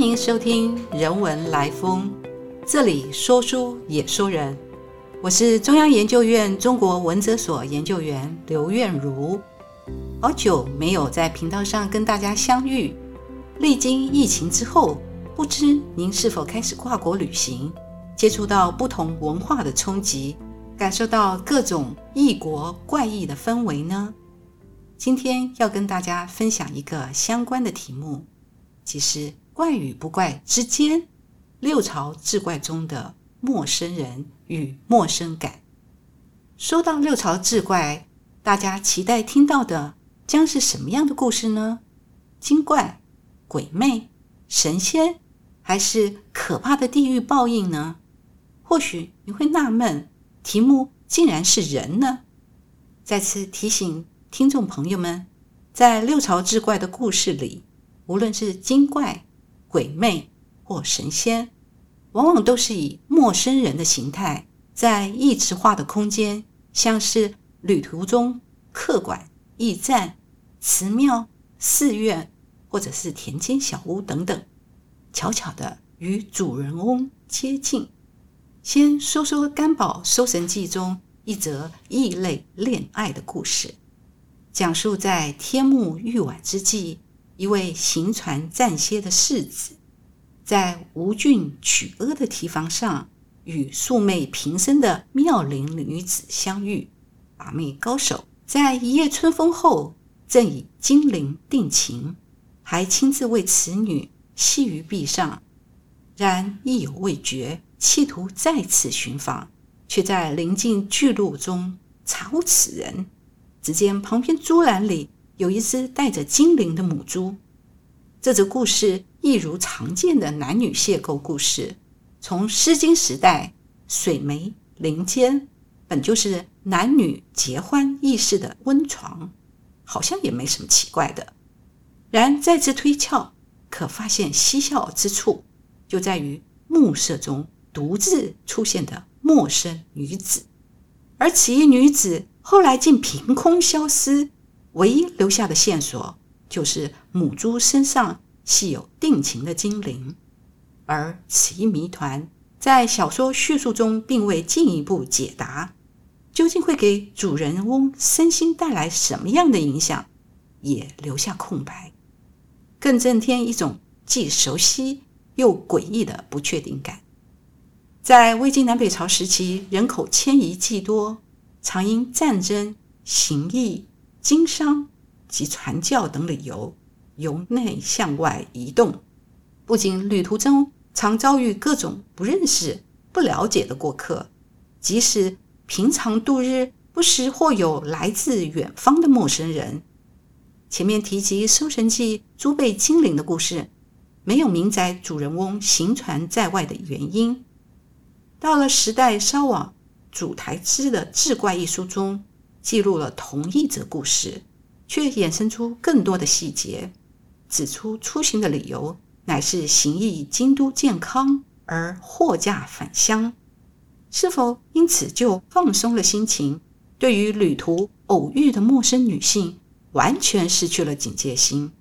欢迎收听《人文来风》，这里说书也说人。我是中央研究院中国文哲所研究员刘苑如。好久没有在频道上跟大家相遇，历经疫情之后，不知您是否开始跨国旅行，接触到不同文化的冲击，感受到各种异国怪异的氛围呢？今天要跟大家分享一个相关的题目，其实。怪与不怪之间，六朝志怪中的陌生人与陌生感。说到六朝志怪，大家期待听到的将是什么样的故事呢？精怪、鬼魅、神仙，还是可怕的地狱报应呢？或许你会纳闷，题目竟然是人呢？再次提醒听众朋友们，在六朝志怪的故事里，无论是精怪，鬼魅或神仙，往往都是以陌生人的形态，在异质化的空间，像是旅途中客馆、驿站、祠庙、寺院，或者是田间小屋等等，悄悄的与主人翁接近。先说说《干宝搜神记》中一则异类恋爱的故事，讲述在天幕欲晚之际。一位行船暂歇的世子，在吴郡曲阿的堤防上，与素昧平生的妙龄女子相遇，把妹高手。在一夜春风后，正以金陵定情，还亲自为此女系于壁上。然意犹未决，企图再次寻访，却在临近巨鹿中查无此人。只见旁边竹篮里。有一只带着精灵的母猪。这则故事亦如常见的男女邂逅故事，从《诗经》时代，水湄林间本就是男女结欢议事的温床，好像也没什么奇怪的。然再次推敲，可发现蹊跷之处，就在于暮色中独自出现的陌生女子，而此一女子后来竟凭空消失。唯一留下的线索就是母猪身上系有定情的精灵，而此一谜团在小说叙述中并未进一步解答，究竟会给主人翁身心带来什么样的影响，也留下空白，更增添一种既熟悉又诡异的不确定感。在魏晋南北朝时期，人口迁移既多，常因战争、行役。经商及传教等理由，由内向外移动，不仅旅途中常遭遇各种不认识、不了解的过客，即使平常度日，不时或有来自远方的陌生人。前面提及《搜神记》猪背精灵的故事，没有明载主人翁行船在外的原因。到了时代稍往主台之的《志怪》一书中。记录了同一则故事，却衍生出更多的细节，指出出行的理由乃是行意京都健康而货驾返乡，是否因此就放松了心情？对于旅途偶遇的陌生女性，完全失去了警戒心。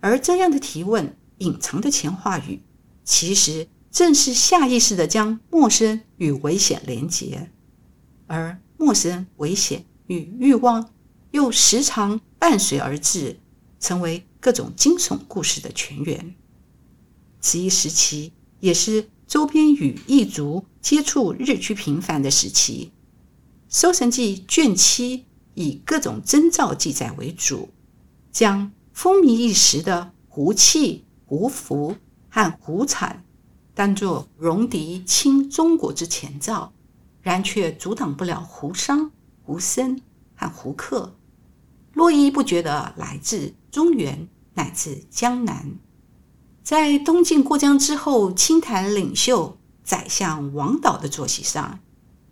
而这样的提问隐藏的前话语，其实正是下意识的将陌生与危险连结，而陌生危险。与欲望又时常伴随而至，成为各种惊悚故事的泉源。此一时期也是周边与异族接触日趋频繁的时期。《搜神记》卷七以各种征兆记载为主，将风靡一时的胡气、胡服和胡产当作戎狄侵中国之前兆，然却阻挡不了胡商。胡僧和胡克络绎不绝的来自中原乃至江南，在东晋过江之后，清谈领袖宰相王导的坐席上，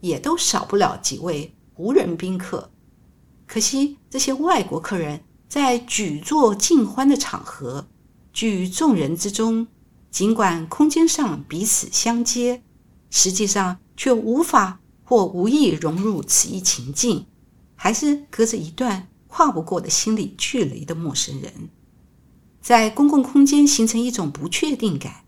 也都少不了几位胡人宾客。可惜这些外国客人，在举座尽欢的场合，聚众人之中，尽管空间上彼此相接，实际上却无法。或无意融入此一情境，还是隔着一段跨不过的心理距离的陌生人。在公共空间形成一种不确定感。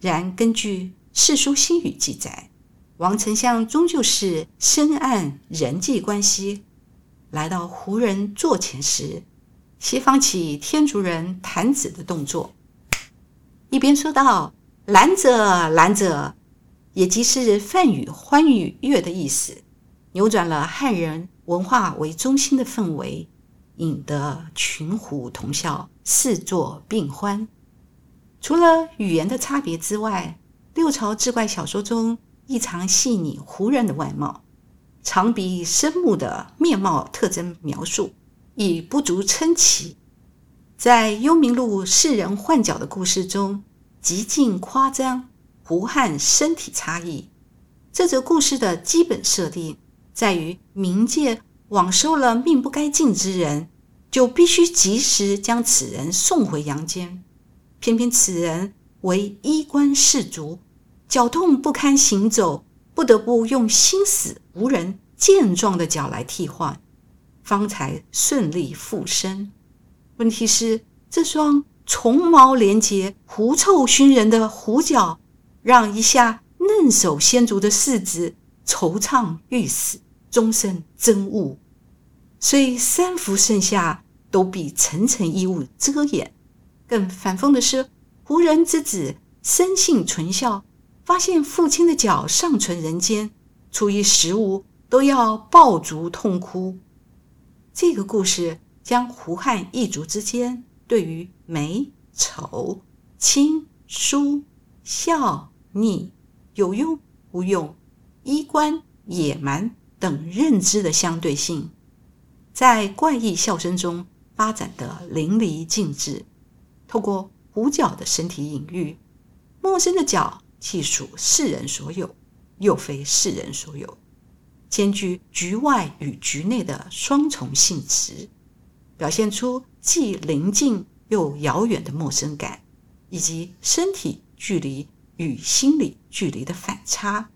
然根据《世说新语》记载，王丞相终究是深谙人际关系。来到胡人座前时，西方起天竺人弹指的动作，一边说道：“拦者，拦者！”也即是梵语“欢愉悦”的意思，扭转了汉人文化为中心的氛围，引得群狐同笑，四座并欢。除了语言的差别之外，六朝志怪小说中异常细腻胡人的外貌，长鼻深目的面貌特征描述已不足称奇。在《幽冥录》世人换角的故事中，极尽夸张胡汉身体差异。这则故事的基本设定在于冥界枉收了命不该尽之人，就必须及时将此人送回阳间。偏偏此人为衣冠士族，脚痛不堪行走，不得不用心死无人健壮的脚来替换，方才顺利复生。问题是，这双虫毛连结、狐臭熏人的狐脚，让一下嫩手纤足的世子惆怅欲死，终身憎恶。虽三伏盛夏，都比层层衣物遮掩。更反讽的是，胡人之子生性纯孝，发现父亲的脚尚存人间，出于食物都要抱足痛哭。这个故事将胡汉一族之间对于美丑、亲疏、孝逆、有用无用、衣冠野蛮等认知的相对性，在怪异笑声中发展得淋漓尽致。透过狐角的身体隐喻，陌生的角既属世人所有，又非世人所有，兼具局外与局内的双重性质，表现出既临近又遥远的陌生感，以及身体距离与心理距离的反差。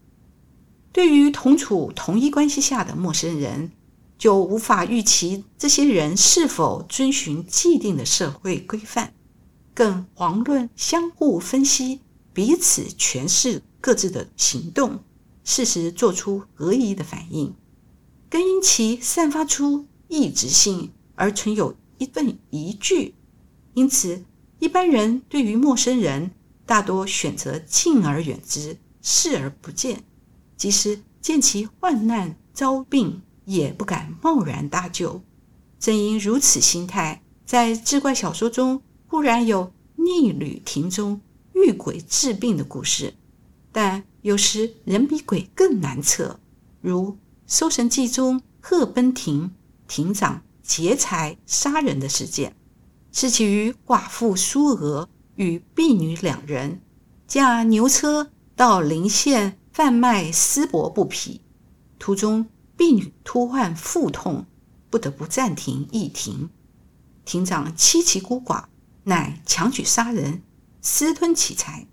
对于同处同一关系下的陌生人，就无法预期这些人是否遵循既定的社会规范。更遑论相互分析、彼此诠释各自的行动，适时做出合宜的反应，更因其散发出异质性而存有一份疑惧。因此，一般人对于陌生人大多选择敬而远之，视而不见，即使见其患难遭病，也不敢贸然搭救。正因如此心态，在志怪小说中。固然有逆旅亭中遇鬼治病的故事，但有时人比鬼更难测。如《搜神记》中鹤奔亭亭长劫财杀人的事件，是起于寡妇苏娥与婢女两人驾牛车到临县贩卖丝帛布匹，途中婢女突患腹痛，不得不暂停驿停。亭长妻其孤寡。乃强举杀人，私吞其财。《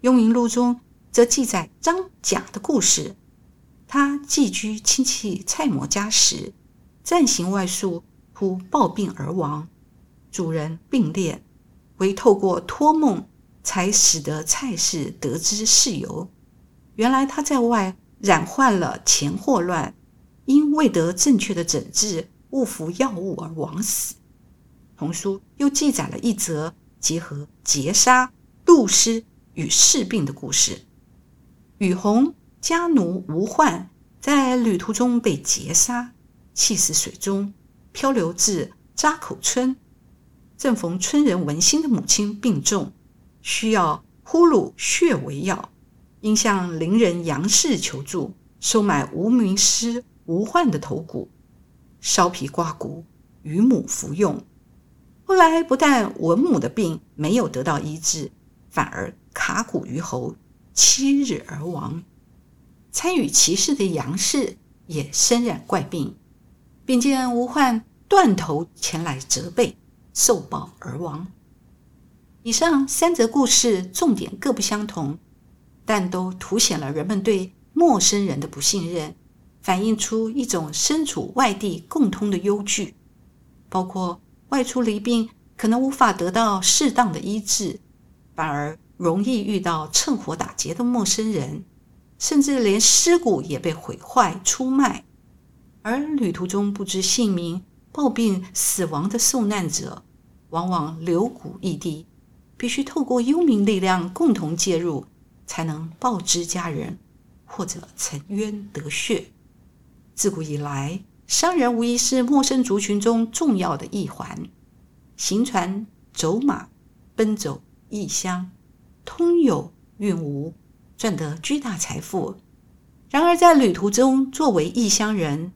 幽冥录》中则记载张甲的故事。他寄居亲戚蔡某家时，暂行外宿，忽暴病而亡。主人病列，唯透过托梦，才使得蔡氏得知事由。原来他在外染患了钱货乱，因未得正确的诊治，误服药物而亡死。童书又记载了一则结合劫杀、戮尸与弑病的故事。雨虹家奴吴焕在旅途中被劫杀，弃死水中，漂流至扎口村。正逢村人文心的母亲病重，需要呼噜血为药，应向邻人杨氏求助，收买无名尸吴焕的头骨，烧皮刮骨，与母服用。后来不但文母的病没有得到医治，反而卡骨于喉，七日而亡。参与其事的杨氏也身染怪病，并见吴焕断头前来责备，受报而亡。以上三则故事重点各不相同，但都凸显了人们对陌生人的不信任，反映出一种身处外地共通的忧惧，包括。外出离病可能无法得到适当的医治，反而容易遇到趁火打劫的陌生人，甚至连尸骨也被毁坏出卖。而旅途中不知姓名、暴病死亡的受难者，往往流骨异地，必须透过幽冥力量共同介入，才能报之家人，或者沉冤得雪。自古以来，商人无疑是陌生族群中重要的一环，行船走马，奔走异乡，通有运无，赚得巨大财富。然而在旅途中，作为异乡人，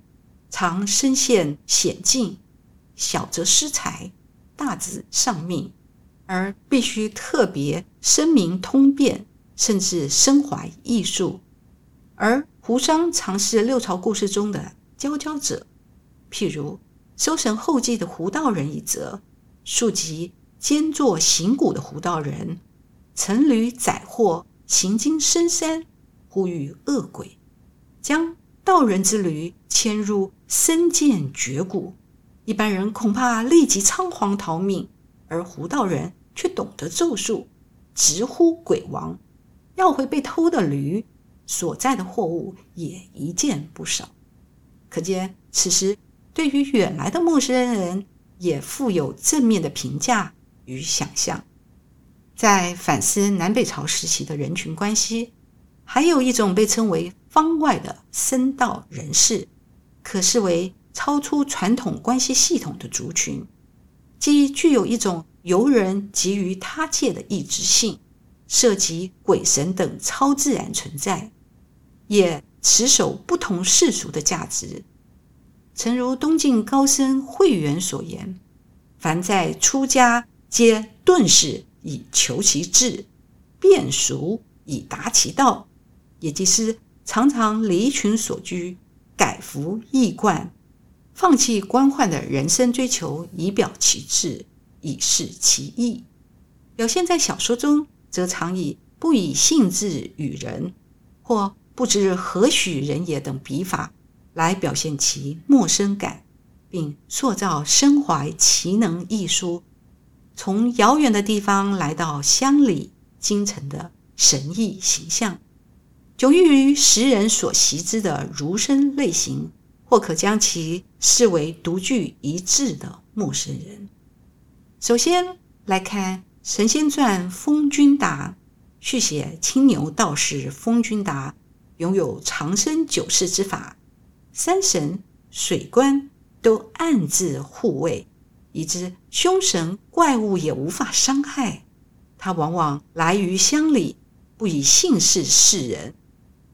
常身陷险境，小则失财，大则丧命，而必须特别声明通变，甚至身怀异术。而胡商常是六朝故事中的佼佼者，譬如收神后继的胡道人一则，庶及兼作行古的胡道人，乘驴载货，行经深山，呼吁恶鬼，将。道人之驴牵入身见绝谷，一般人恐怕立即仓皇逃命，而胡道人却懂得咒术，直呼鬼王，要回被偷的驴，所在的货物也一件不少。可见此时对于远来的陌生人，也富有正面的评价与想象。在反思南北朝时期的人群关系，还有一种被称为。方外的僧道人士，可视为超出传统关系系统的族群，即具有一种由人及于他界的意志性，涉及鬼神等超自然存在，也持守不同世俗的价值。诚如东晋高僧慧远所言：“凡在出家，皆顿时以求其志，变俗以达其道。”也即是。常常离群所居，改服易冠，放弃官宦的人生追求，以表其志，以示其意。表现在小说中，则常以不以性质与人，或不知何许人也等笔法，来表现其陌生感，并塑造身怀奇能艺术，从遥远的地方来到乡里京城的神异形象。久寓于时人所习之的儒生类型，或可将其视为独具一致的陌生人。首先来看《神仙传》封君达，续写青牛道士封君达拥有长生久世之法，山神、水官都暗自护卫，以致凶神怪物也无法伤害他。往往来于乡里，不以姓氏示人。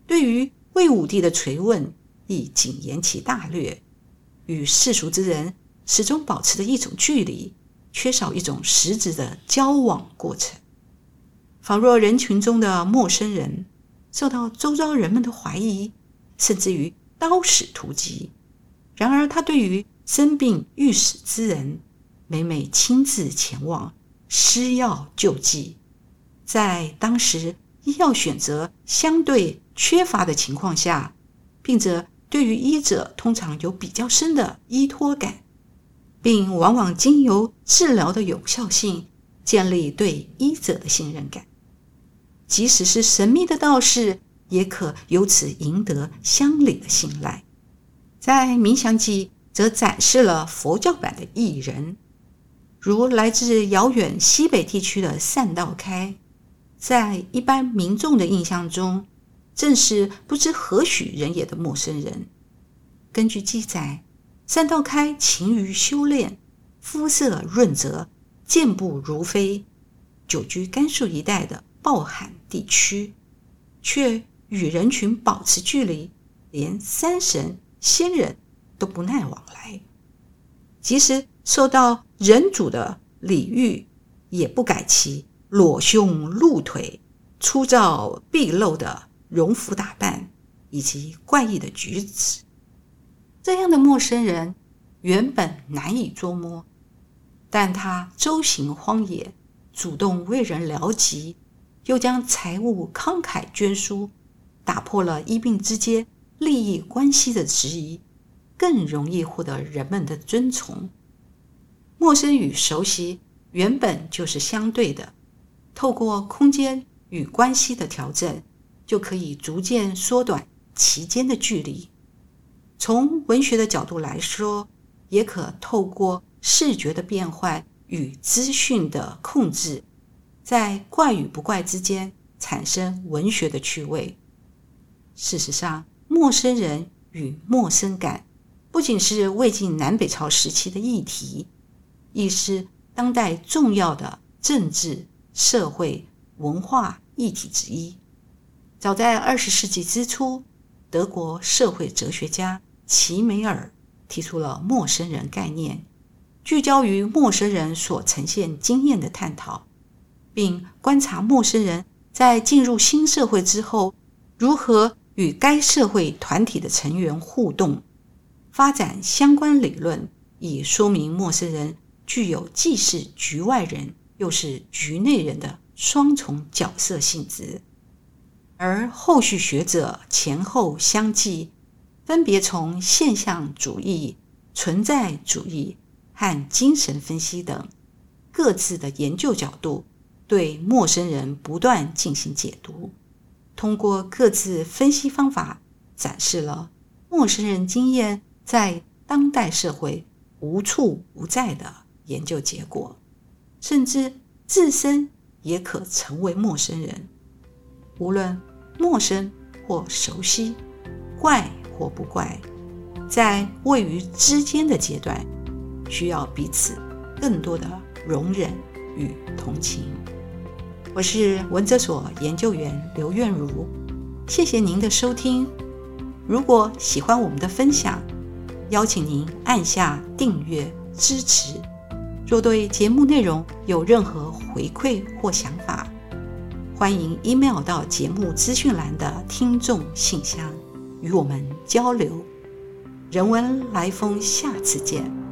对于魏武帝的垂问，亦谨言其大略，与世俗之人始终保持着一种距离，缺少一种实质的交往过程，仿若人群中的陌生人，受到周遭人们的怀疑，甚至于刀使屠击。然而，他对于生病欲死之人，每每亲自前往施药救济。在当时，医药选择相对。缺乏的情况下，病者对于医者通常有比较深的依托感，并往往经由治疗的有效性建立对医者的信任感。即使是神秘的道士，也可由此赢得乡里的信赖。在《冥想记》则展示了佛教版的异人，如来自遥远西北地区的善道开，在一般民众的印象中。正是不知何许人也的陌生人。根据记载，三道开勤于修炼，肤色润泽，健步如飞，久居甘肃一带的暴寒地区，却与人群保持距离，连山神仙人都不耐往来。即使受到人主的礼遇，也不改其裸胸露腿、粗糙毕露的。容服打扮以及怪异的举止，这样的陌生人原本难以捉摸，但他周行荒野，主动为人疗疾，又将财物慷慨捐输，打破了医病之间利益关系的质疑，更容易获得人们的尊崇。陌生与熟悉原本就是相对的，透过空间与关系的调整，就可以逐渐缩短其间的距离。从文学的角度来说，也可透过视觉的变换与资讯的控制，在怪与不怪之间产生文学的趣味。事实上，陌生人与陌生感不仅是魏晋南北朝时期的议题，亦是当代重要的政治、社会、文化议题之一。早在二十世纪之初，德国社会哲学家齐美尔提出了“陌生人”概念，聚焦于陌生人所呈现经验的探讨，并观察陌生人在进入新社会之后如何。与该社会团体的成员互动，发展相关理论，以说明陌生人具有既是局外人又是局内人的双重角色性质。而后续学者前后相继，分别从现象主义、存在主义和精神分析等各自的研究角度，对陌生人不断进行解读。通过各自分析方法，展示了陌生人经验在当代社会无处不在的研究结果，甚至自身也可成为陌生人。无论陌生或熟悉，怪或不怪，在位于之间的阶段，需要彼此更多的容忍与同情。我是文哲所研究员刘苑如，谢谢您的收听。如果喜欢我们的分享，邀请您按下订阅支持。若对节目内容有任何回馈或想法，欢迎 email 到节目资讯栏的听众信箱与我们交流。人文来风，下次见。